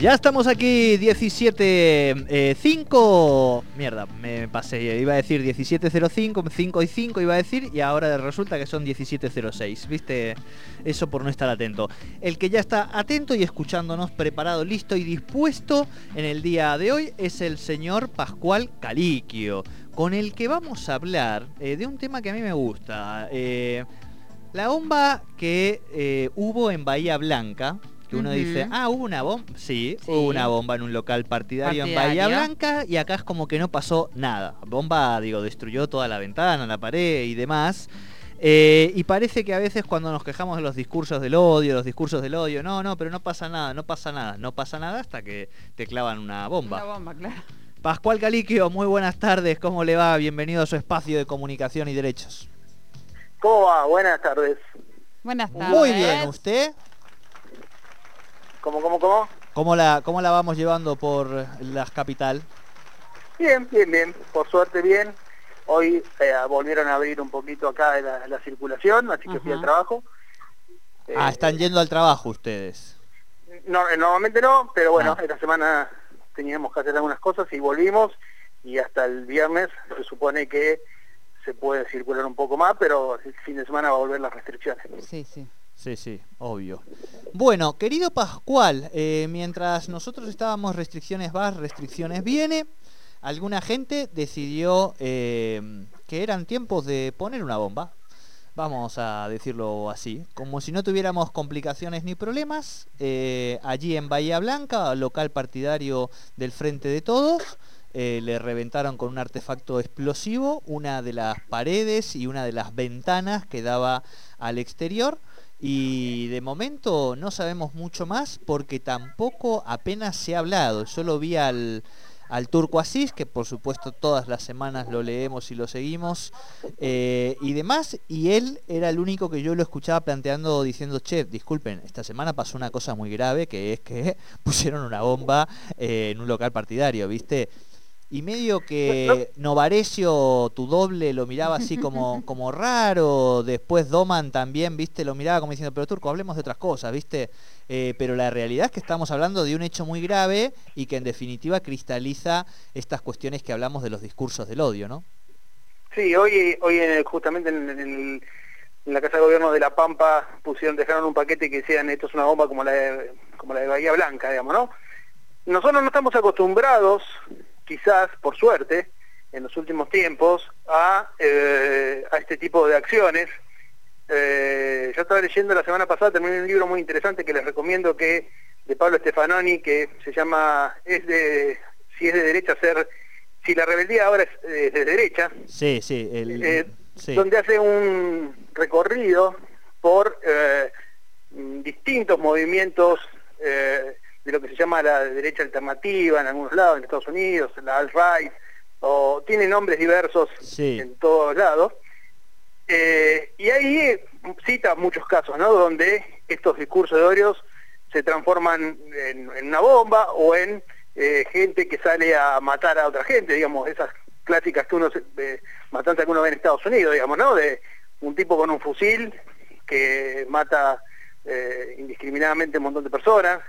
Ya estamos aquí 17 5 mierda, me pasé, iba a decir 1705, 5 y 5 iba a decir y ahora resulta que son 1706. ¿Viste? Eso por no estar atento. El que ya está atento y escuchándonos, preparado, listo y dispuesto en el día de hoy es el señor Pascual Caliquio, con el que vamos a hablar eh, de un tema que a mí me gusta. Eh, la bomba que eh, hubo en Bahía Blanca, que uno dice, ah, hubo una bomba. Sí, hubo una bomba en un local partidario, en Bahía Blanca y acá es como que no pasó nada. Bomba, digo, destruyó toda la ventana, la pared y demás. Eh, y parece que a veces cuando nos quejamos de los discursos del odio, los discursos del odio, no, no, pero no pasa nada, no pasa nada, no pasa nada hasta que te clavan una bomba. Una bomba, claro. Pascual Caliquio, muy buenas tardes, ¿cómo le va? Bienvenido a su espacio de comunicación y derechos. ¿Cómo va? Buenas tardes. Buenas tardes. Muy bien, ¿usted? ¿Cómo, cómo, cómo? ¿Cómo la, cómo la vamos llevando por la capital? Bien, bien, bien. Por suerte bien. Hoy eh, volvieron a abrir un poquito acá la, circulación, así que fui al trabajo. ah, eh, están yendo al trabajo ustedes. No, eh, normalmente no, pero bueno, ah. esta semana teníamos que hacer algunas cosas y volvimos y hasta el viernes se supone que se puede circular un poco más, pero el fin de semana va a volver las restricciones. Sí, sí. Sí, sí, obvio. Bueno, querido Pascual, eh, mientras nosotros estábamos restricciones vas, restricciones viene, alguna gente decidió eh, que eran tiempos de poner una bomba. Vamos a decirlo así, como si no tuviéramos complicaciones ni problemas, eh, allí en Bahía Blanca, local partidario del Frente de Todos, le reventaron con un artefacto explosivo una de las paredes y una de las ventanas que daba al exterior y de momento no sabemos mucho más porque tampoco apenas se ha hablado. Yo lo vi al, al Turco Asís, que por supuesto todas las semanas lo leemos y lo seguimos, eh, y demás, y él era el único que yo lo escuchaba planteando diciendo, che, disculpen, esta semana pasó una cosa muy grave, que es que pusieron una bomba eh, en un local partidario, ¿viste? Y medio que Novarecio, tu doble, lo miraba así como, como raro, después Doman también, viste, lo miraba como diciendo, pero Turco, hablemos de otras cosas, viste, eh, pero la realidad es que estamos hablando de un hecho muy grave y que en definitiva cristaliza estas cuestiones que hablamos de los discursos del odio, ¿no? Sí, hoy, hoy justamente en, la Casa de Gobierno de La Pampa pusieron, dejaron un paquete que decían, esto es una bomba como la de, como la de Bahía Blanca, digamos, ¿no? Nosotros no estamos acostumbrados quizás, por suerte, en los últimos tiempos, a, eh, a este tipo de acciones. Eh, yo estaba leyendo la semana pasada, terminé un libro muy interesante que les recomiendo que de Pablo Stefanoni, que se llama es de si es de derecha ser si la rebeldía ahora es eh, de derecha. Sí, sí, donde hace un recorrido por distintos movimientos de lo que se llama la derecha alternativa en algunos lados, en Estados Unidos, la alt-right, o tiene nombres diversos en todos lados. Eh, y ahí cita muchos casos, ¿no? Donde estos discursos de odios se transforman en, una bomba o en eh, gente que sale a matar a otra gente, digamos, esas clásicas que uno, eh, matanzas que uno ve en Estados Unidos, digamos, ¿no? De un tipo con un fusil que mata indiscriminadamente un montón de personas,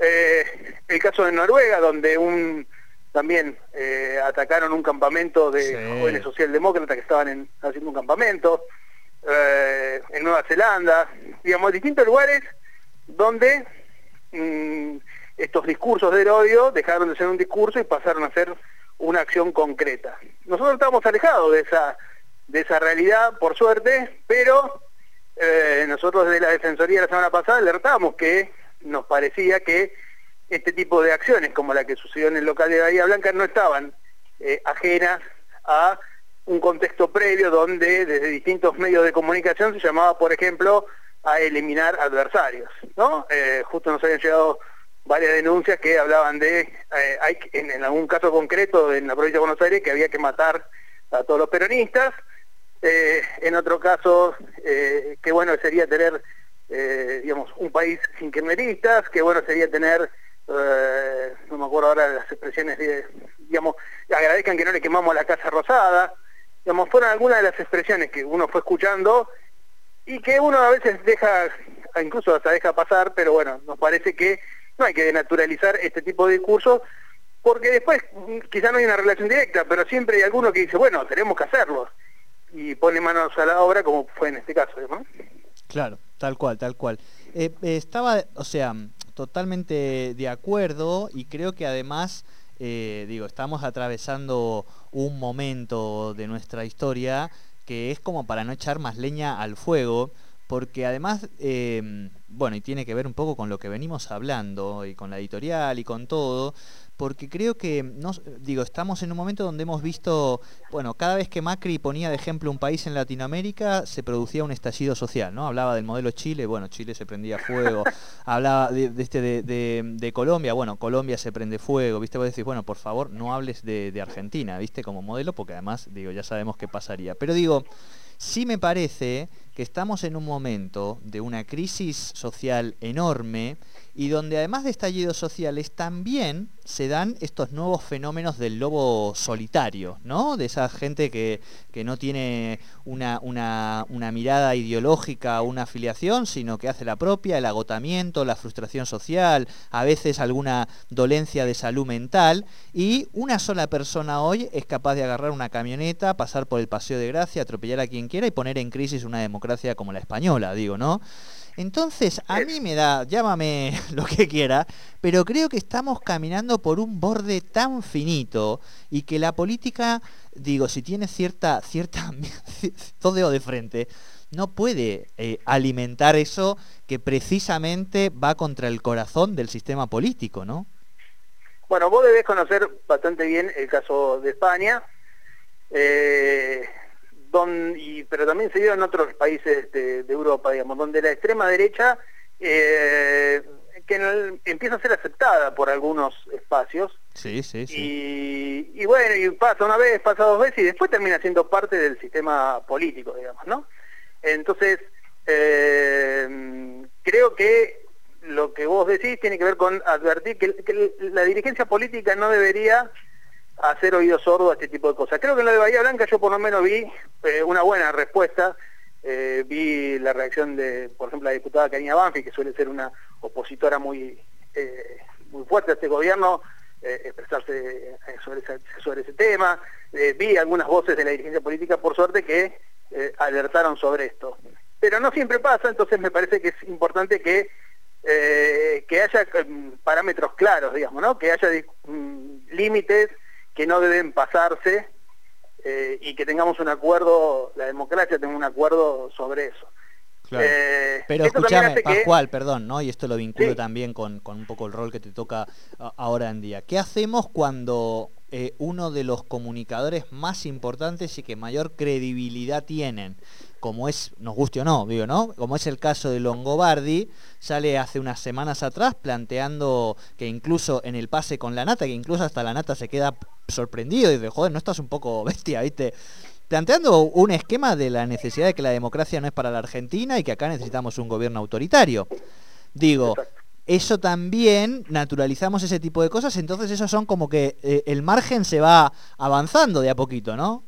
eh, el caso de Noruega, donde un también eh, atacaron un campamento de jóvenes socialdemócratas que estaban haciendo un campamento, eh, en Nueva Zelanda, digamos, distintos lugares donde mm, estos discursos del odio dejaron de ser un discurso y pasaron a ser una acción concreta. Nosotros estamos alejados de esa, de esa realidad, por suerte, pero nosotros desde la Defensoría la semana pasada alertamos que nos parecía que este tipo de acciones, como la que sucedió en el local de Bahía Blanca, no estaban eh, ajenas a un contexto previo donde desde distintos medios de comunicación se llamaba, por ejemplo, a eliminar adversarios. ¿no? Eh, justo nos habían llegado varias denuncias que hablaban de, eh, hay, en, algún caso concreto en la provincia de Buenos Aires, que había que matar a todos los peronistas, en otro caso, que bueno, sería tener eh, digamos, un país sin kirchneristas, que bueno sería tener, eh, no me acuerdo ahora las expresiones, de, digamos, agradezcan que no le quemamos la Casa Rosada, digamos, fueron algunas de las expresiones que uno fue escuchando y que uno a veces deja, incluso hasta deja pasar, pero bueno, nos parece que no hay que naturalizar este tipo de discursos porque después quizá no hay una relación directa, pero siempre hay alguno que dice, bueno, tenemos que hacerlo y pone manos a la obra como fue en este caso. Claro, tal cual, tal cual. Eh, estaba, o sea, totalmente de acuerdo y creo que además, eh, digo, estamos atravesando un momento de nuestra historia que es como para no echar más leña al fuego, porque además, eh, bueno, y tiene que ver un poco con lo que venimos hablando y con la editorial y con todo, porque creo que, no, digo, estamos en un momento donde hemos visto, bueno, cada vez que Macri ponía de ejemplo un país en Latinoamérica, se producía un estallido social, ¿no? Hablaba del modelo Chile, bueno, Chile se prendía fuego, hablaba de, este de, Colombia, bueno, Colombia se prende fuego, ¿viste? Vos decís, bueno, por favor, no hables de, de Argentina, ¿viste? Como modelo, porque además, digo, ya sabemos qué pasaría. Pero digo, sí me parece que estamos en un momento de una crisis social enorme y donde además de estallidos sociales también se dan estos nuevos fenómenos del lobo solitario, ¿no? De esa gente que, no tiene una, una, mirada ideológica o una afiliación, sino que hace la propia, el agotamiento, la frustración social, a veces alguna dolencia de salud mental, y una sola persona hoy es capaz de agarrar una camioneta, pasar por el paseo de gracia, atropellar a quien quiera y poner en crisis una democracia como la española, digo, ¿no? Entonces, a mí me da, llámame lo que quiera, pero creo que estamos caminando por un borde tan finito y que la política, digo, si tiene cierta, cierta, todo de frente, no puede eh, alimentar eso que precisamente va contra el corazón del sistema político, ¿no? Bueno, vos debés conocer bastante bien el caso de España. Eh, y, pero también se dio en otros países de, Europa, digamos, donde la extrema derecha eh, que empieza a ser aceptada por algunos espacios. Sí, sí, sí. Y, bueno, y pasa una vez, pasa dos veces y después termina siendo parte del sistema político, digamos, ¿no? Entonces, eh, creo que lo que vos decís tiene que ver con advertir que la dirigencia política no debería hacer oído sordo a este tipo de cosas. Creo que en lo de Bahía Blanca yo por lo menos vi eh, una buena respuesta. Eh, vi la reacción de, por ejemplo, la diputada Karina Banfi, que suele ser una opositora muy, eh, muy fuerte a este gobierno, expresarse sobre ese, sobre ese tema. vi algunas voces de la dirigencia política, por suerte, que alertaron sobre esto. Pero no siempre pasa, entonces me parece que es importante que, que haya parámetros claros, digamos, ¿no? que haya mm, límites que no deben pasarse eh, y que tengamos un acuerdo, la democracia tenga un acuerdo sobre eso. Eh, Pero escúchame, Pascual, perdón, ¿no? Y esto lo vinculo también con, con, un poco el rol que te toca ahora en día. ¿Qué hacemos cuando eh, uno de los comunicadores más importantes y que mayor credibilidad tienen como es, nos guste o no, digo, ¿no? Como es el caso de Longobardi, sale hace unas semanas atrás planteando que incluso en el pase con la nata, que incluso hasta la nata se queda sorprendido y dice, joder, no estás un poco bestia, ¿viste? Planteando un esquema de la necesidad de que la democracia no es para la Argentina y que acá necesitamos un gobierno autoritario. Digo, eso también naturalizamos ese tipo de cosas, entonces eso son como que eh, el margen se va avanzando de a poquito, ¿no?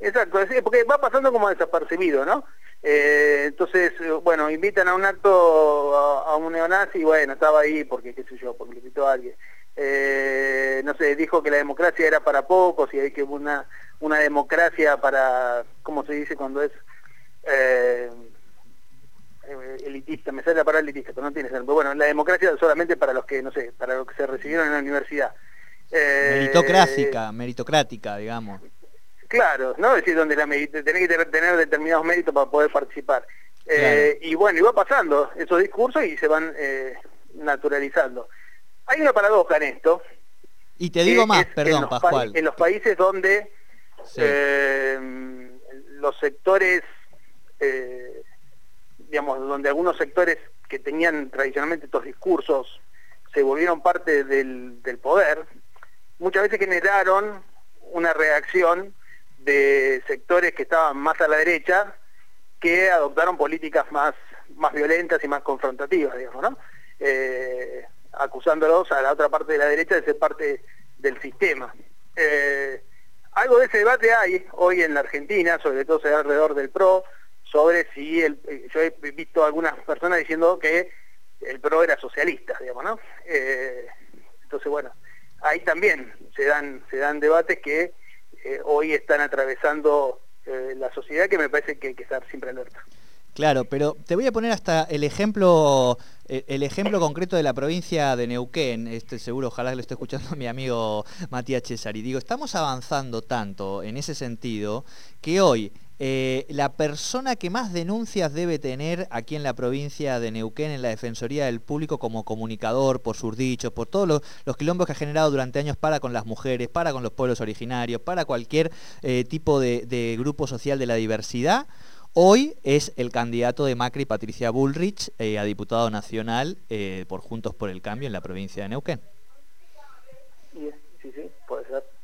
Exacto, porque va pasando como desapercibido, ¿no? Eh, entonces, bueno, invitan a un acto a, un neonazi bueno, estaba ahí porque, qué sé yo, porque le invitó a alguien. Eh, no sé, dijo que la democracia era para pocos y hay que una, una democracia para, ¿cómo se dice cuando es? Eh, elitista, me sale la palabra elitista, pero no tiene sentido. Bueno, la democracia solamente para los que, no sé, para los que se recibieron en la universidad. meritocrática, meritocrática, digamos. Claro, ¿no? Es decir, donde la tenés que tener determinados méritos para poder participar. Eh, y bueno, y va pasando esos discursos y se van eh, naturalizando. Hay una paradoja en esto. Y te digo más, perdón, en Pascual. En los países donde eh, los sectores, digamos, donde algunos sectores que tenían tradicionalmente estos discursos se volvieron parte del, del poder, muchas veces generaron una reacción de sectores que estaban más a la derecha que adoptaron políticas más, más violentas y más confrontativas, digamos, ¿no? Eh, acusándolos a la otra parte de la derecha de ser parte del sistema. Eh, algo de ese debate hay hoy en la Argentina, sobre todo alrededor del PRO, sobre si el, yo he visto algunas personas diciendo que el PRO era socialista, digamos, ¿no? Eh, entonces, bueno, ahí también se dan, se dan debates que eh, hoy están atravesando eh, la sociedad que me parece que hay que estar siempre alerta. Claro, pero te voy a poner hasta el ejemplo, el ejemplo concreto de la provincia de Neuquén. Este seguro, ojalá lo esté escuchando mi amigo Matías Cesari. Digo, estamos avanzando tanto en ese sentido que hoy eh, la persona que más denuncias debe tener aquí en la provincia de Neuquén en la Defensoría del Público como comunicador, por sus dichos, por todos los, quilombos que ha generado durante años para con las mujeres, para con los pueblos originarios, para cualquier eh, tipo de, grupo social de la diversidad, hoy es el candidato de Macri, Patricia Bullrich, eh, a diputado nacional por Juntos por el Cambio en la provincia de Neuquén. Sí, sí, puede ser.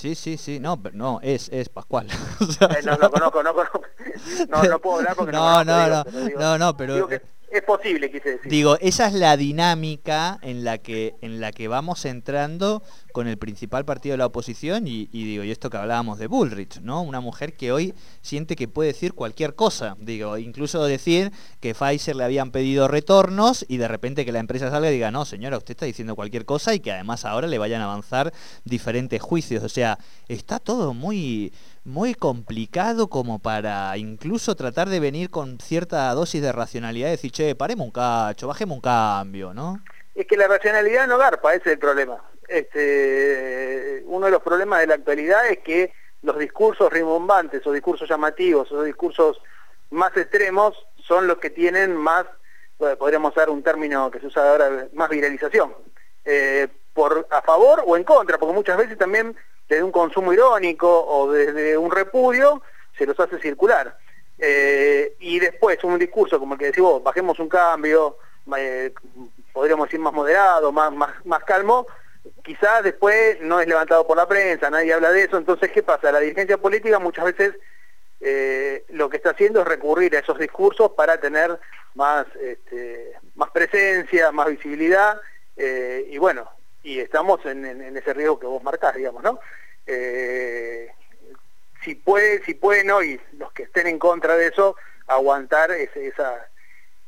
Sí, sí, sí, no, no, es, es Pascual. Eh, no, no conozco, no conozco, no, no puedo hablar porque no, no, no, no, no, no, pero es posible, quise decir. Digo, esa es la dinámica en la que, en la que vamos entrando con el principal partido de la oposición y, digo, y esto que hablábamos de Bullrich, ¿no? Una mujer que hoy siente que puede decir cualquier cosa, digo, incluso decir que Pfizer le habían pedido retornos y de repente que la empresa salga y diga, no, señora, usted está diciendo cualquier cosa y que además ahora le vayan a avanzar diferentes juicios. O sea, está todo muy muy complicado como para incluso tratar de venir con cierta dosis de racionalidad y decir, che, paremos un cacho, bajemos un cambio, ¿no? Es que la racionalidad no garpa, ese es el problema. Este, uno de los problemas de la actualidad es que los discursos rimbombantes o discursos llamativos o discursos más extremos son los que tienen más, podríamos usar un término que se usa ahora, más viralización. Eh, por a favor o en contra, porque muchas veces también desde un consumo irónico o desde un repudio, se los hace circular. Eh, y después un discurso como el que decís vos, bajemos un cambio, eh, podríamos decir más moderado, más, más, más calmo, quizás después no es levantado por la prensa, nadie habla de eso, entonces ¿qué pasa? La dirigencia política muchas veces eh, lo que está haciendo es recurrir a esos discursos para tener más, este, más presencia, más visibilidad, y bueno, y estamos en, ese riesgo que vos marcás, digamos, ¿no? Eh, si puede, si pueden hoy los que estén en contra de eso aguantar esa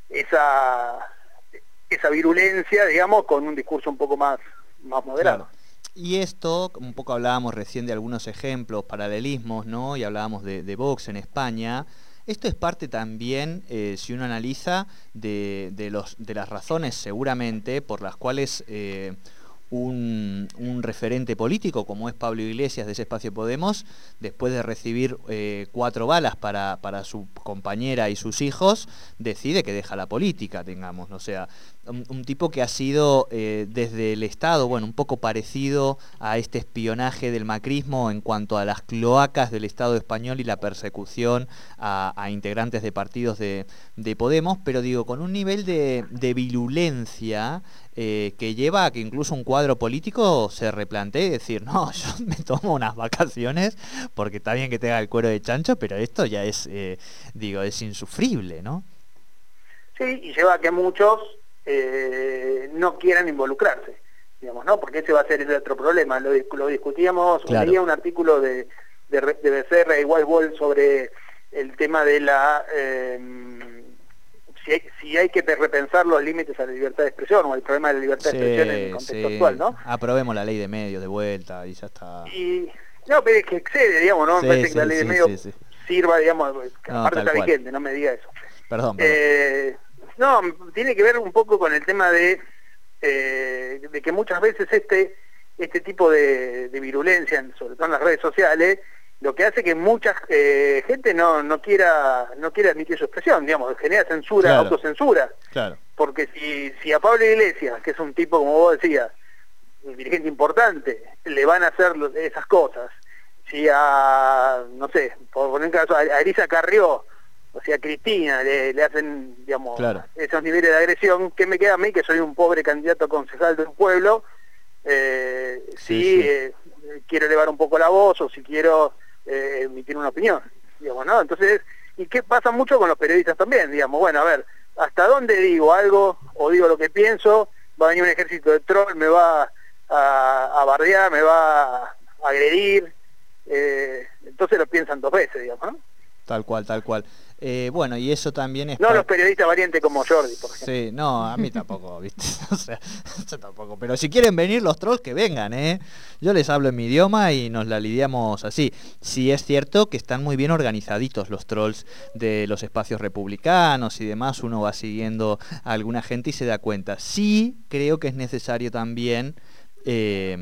esa esa virulencia, digamos, con un discurso un poco más más moderado. Y esto, un poco hablábamos recién de algunos ejemplos, paralelismos, ¿no? Y hablábamos de, Vox en España. Esto es parte también, eh, si uno analiza, de, de, los, de las razones seguramente por las cuales eh, un, referente político como es Pablo Iglesias de ese espacio Podemos, después de recibir eh, cuatro balas para, para, su compañera y sus hijos, decide que deja la política, tengamos. O sea, un, tipo que ha sido eh, desde el Estado, bueno, un poco parecido a este espionaje del macrismo en cuanto a las cloacas del Estado español y la persecución a, integrantes de partidos de, Podemos, pero digo, con un nivel de, de virulencia eh, que lleva a que incluso un cuadro político se replantee decir, no, yo me tomo unas vacaciones porque está bien que tenga el cuero de chancho, pero esto ya es, eh, digo, es insufrible, ¿no? Sí, y lleva a que muchos eh, no quieran involucrarse, digamos, ¿no? Porque ese va a ser el otro problema. Lo, discutíamos, leía un artículo de, de, de Becerra y Whitewall sobre el tema de la... Em, si, hay, que repensar los límites a la libertad de expresión o el problema de la libertad de expresión en el contexto actual, ¿no? Aprobemos la ley de medios de vuelta y ya está. Y, no, pero es que excede, digamos, ¿no? Me parece que la ley de medios sirva, digamos, aparte está vigente, no me diga eso. Perdón. Eh, no, tiene que ver un poco con el tema de, eh, de que muchas veces este, este tipo de, virulencia, sobre todo en las redes sociales, lo que hace que mucha eh, gente no, no quiera no quiera admitir su expresión, digamos, genera censura, autocensura. Claro. Porque si, si a Pablo Iglesias, que es un tipo, como vos decías, un dirigente importante, le van a hacer esas cosas, si a, no sé, por poner un caso, a, Elisa Carrió, o sea, a Cristina le, hacen, digamos, esos niveles de agresión, ¿qué me queda a mí, que soy un pobre candidato a concejal de un pueblo? Eh, si eh, quiero elevar un poco la voz o si quiero eh, emitir una opinión, digamos, ¿no? Entonces, ¿y qué pasa mucho con los periodistas también? Digamos, bueno, a ver, ¿hasta dónde digo algo o digo lo que pienso? Va a venir un ejército de troll, me va a, a bardear, me va a agredir, entonces lo piensan dos veces, digamos, ¿no? Tal cual, tal cual. Eh, bueno, y eso también es... No los periodistas variantes como Jordi, por ejemplo. Sí, no, a mí tampoco, ¿viste? O sea, yo tampoco. Pero si quieren venir los trolls, que vengan, ¿eh? Yo les hablo en mi idioma y nos la lidiamos así. Sí es cierto que están muy bien organizaditos los trolls de los espacios republicanos y demás. Uno va siguiendo a alguna gente y se da cuenta. Sí creo que es necesario también eh,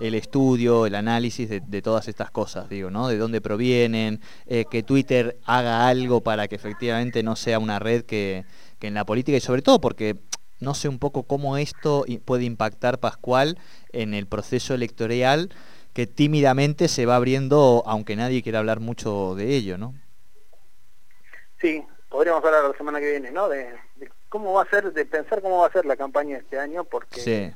el estudio, el análisis de, todas estas cosas, digo, ¿no? De dónde provienen, eh, que Twitter haga algo para que efectivamente no sea una red que, en la política y sobre todo porque no sé un poco cómo esto puede impactar Pascual en el proceso electoral que tímidamente se va abriendo, aunque nadie quiera hablar mucho de ello, ¿no? Sí, podríamos hablar la semana que viene, ¿no? De, cómo va a ser, de pensar cómo va a ser la campaña este año, porque sí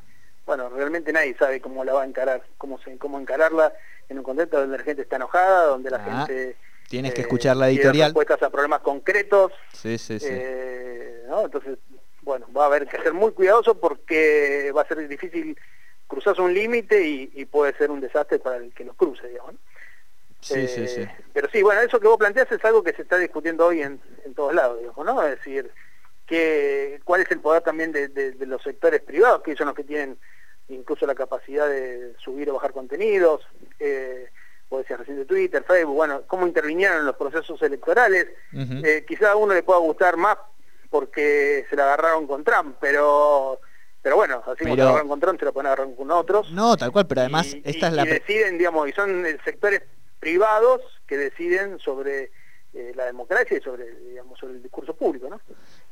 bueno, realmente nadie sabe cómo la va a encarar, cómo, se, cómo encararla en un contexto donde la gente está enojada, donde la ah, gente... Tienes que eh, escuchar la editorial. respuestas a problemas concretos. Sí, sí, sí. Eh, Entonces, bueno, va a haber que ser muy cuidadoso porque va a ser difícil cruzarse un límite y, puede ser un desastre para el que los cruce, digamos. Sí, sí, sí. Eh, pero sí, bueno, eso que vos planteas es algo que se está discutiendo hoy en, en todos lados, digamos, ¿no? Es decir, que, cuál es el poder también de, los sectores privados, que son los que tienen incluso la capacidad de subir o bajar contenidos, eh, vos decías recién de Twitter, Facebook, bueno, cómo intervinieron en los procesos electorales. Eh, quizá a uno le pueda gustar más porque se la agarraron con Trump, pero pero bueno, así como se la agarraron con Trump, se la pueden agarrar con otros. No, tal cual, pero además esta es la... Y deciden, digamos, y son sectores privados que deciden sobre eh, la democracia y sobre, digamos, sobre el discurso público, ¿no?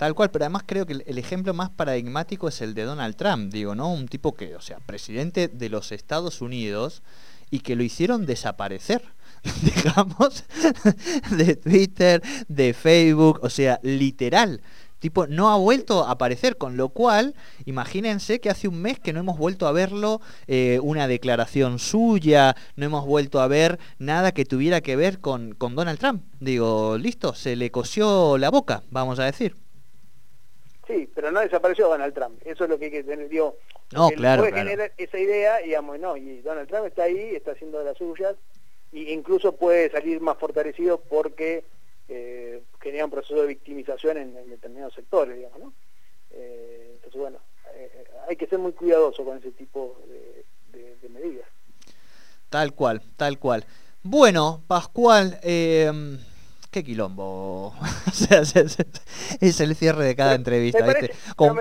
Tal cual, pero además creo que el, ejemplo más paradigmático es el de Donald Trump, digo, ¿no? Un tipo que, o sea, presidente de los Estados Unidos y que lo hicieron desaparecer digamos, de Twitter, de Facebook, o sea, literal. Tipo, no ha vuelto a aparecer, con lo cual, imagínense que hace un mes que no hemos vuelto a verlo, eh, una declaración suya, no hemos vuelto a ver nada que tuviera que ver con, con Donald Trump. Digo, listo, se le cosió la boca, vamos a decir. Sí, pero no desapareció Donald Trump. Eso es lo que hay que tener, digo, no, claro, puede generar esa idea, digamos, no, y Donald Trump está ahí, está haciendo de las suyas, e incluso puede salir más fortalecido porque eh, genera un proceso de victimización en, determinados sectores, digamos, ¿no? Eh, entonces, bueno, eh, hay que ser muy cuidadoso con ese tipo de, medidas. Tal cual, tal cual. Bueno, Pascual, eh, qué quilombo. es el cierre de cada entrevista. Con,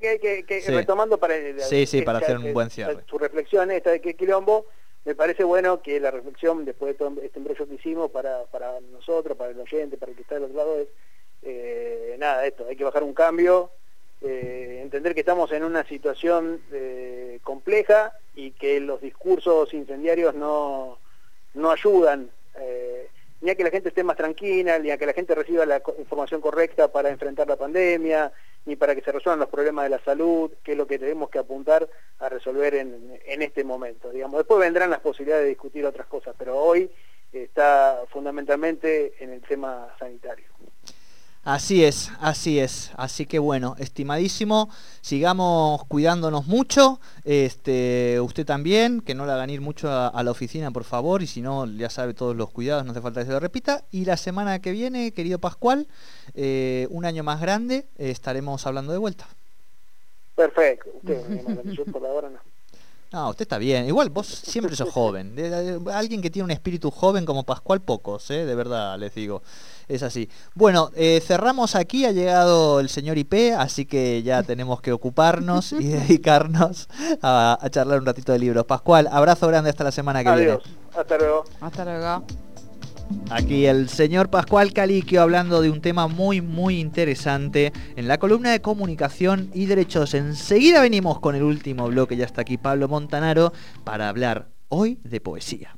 que, que, retomando para, sí, sí, para hacer un buen cierre. Su reflexión esta de qué quilombo, me parece bueno que la reflexión después de todo este embrollo que hicimos para, para nosotros, para el oyente, para el que está del otro lado es, eh, nada, esto, hay que bajar un cambio, eh, entender que estamos en una situación eh, compleja y que los discursos incendiarios no, no ayudan ni a que la gente esté más tranquila, ni a que la gente reciba la información correcta para enfrentar la pandemia, ni para que se resuelvan los problemas de la salud, que es lo que tenemos que apuntar a resolver en, este momento. Digamos. Después vendrán las posibilidades de discutir otras cosas, pero hoy está fundamentalmente en el tema sanitario. Así es, así es. Así que bueno, estimadísimo, sigamos cuidándonos mucho. Este, usted también, que no le hagan ir mucho a, la oficina, por favor, y si no, ya sabe todos los cuidados, no hace falta que se lo repita. Y la semana que viene, querido Pascual, eh, un año más grande, estaremos hablando de vuelta. Perfecto, usted, por ahora no. No, usted está bien. Igual vos siempre sos joven. alguien que tiene un espíritu joven como Pascual, pocos, ¿eh? de verdad les digo. Es así. Bueno, eh, cerramos aquí, ha llegado el señor IP, así que ya tenemos que ocuparnos y dedicarnos a, charlar un ratito de libros. Pascual, abrazo grande hasta la semana que Adiós. Hasta luego. Hasta luego. Aquí el señor Pascual Caliquio hablando de un tema muy muy interesante en la columna de comunicación y derechos. Enseguida venimos con el último bloque, ya está aquí Pablo Montanaro, para hablar hoy de poesía.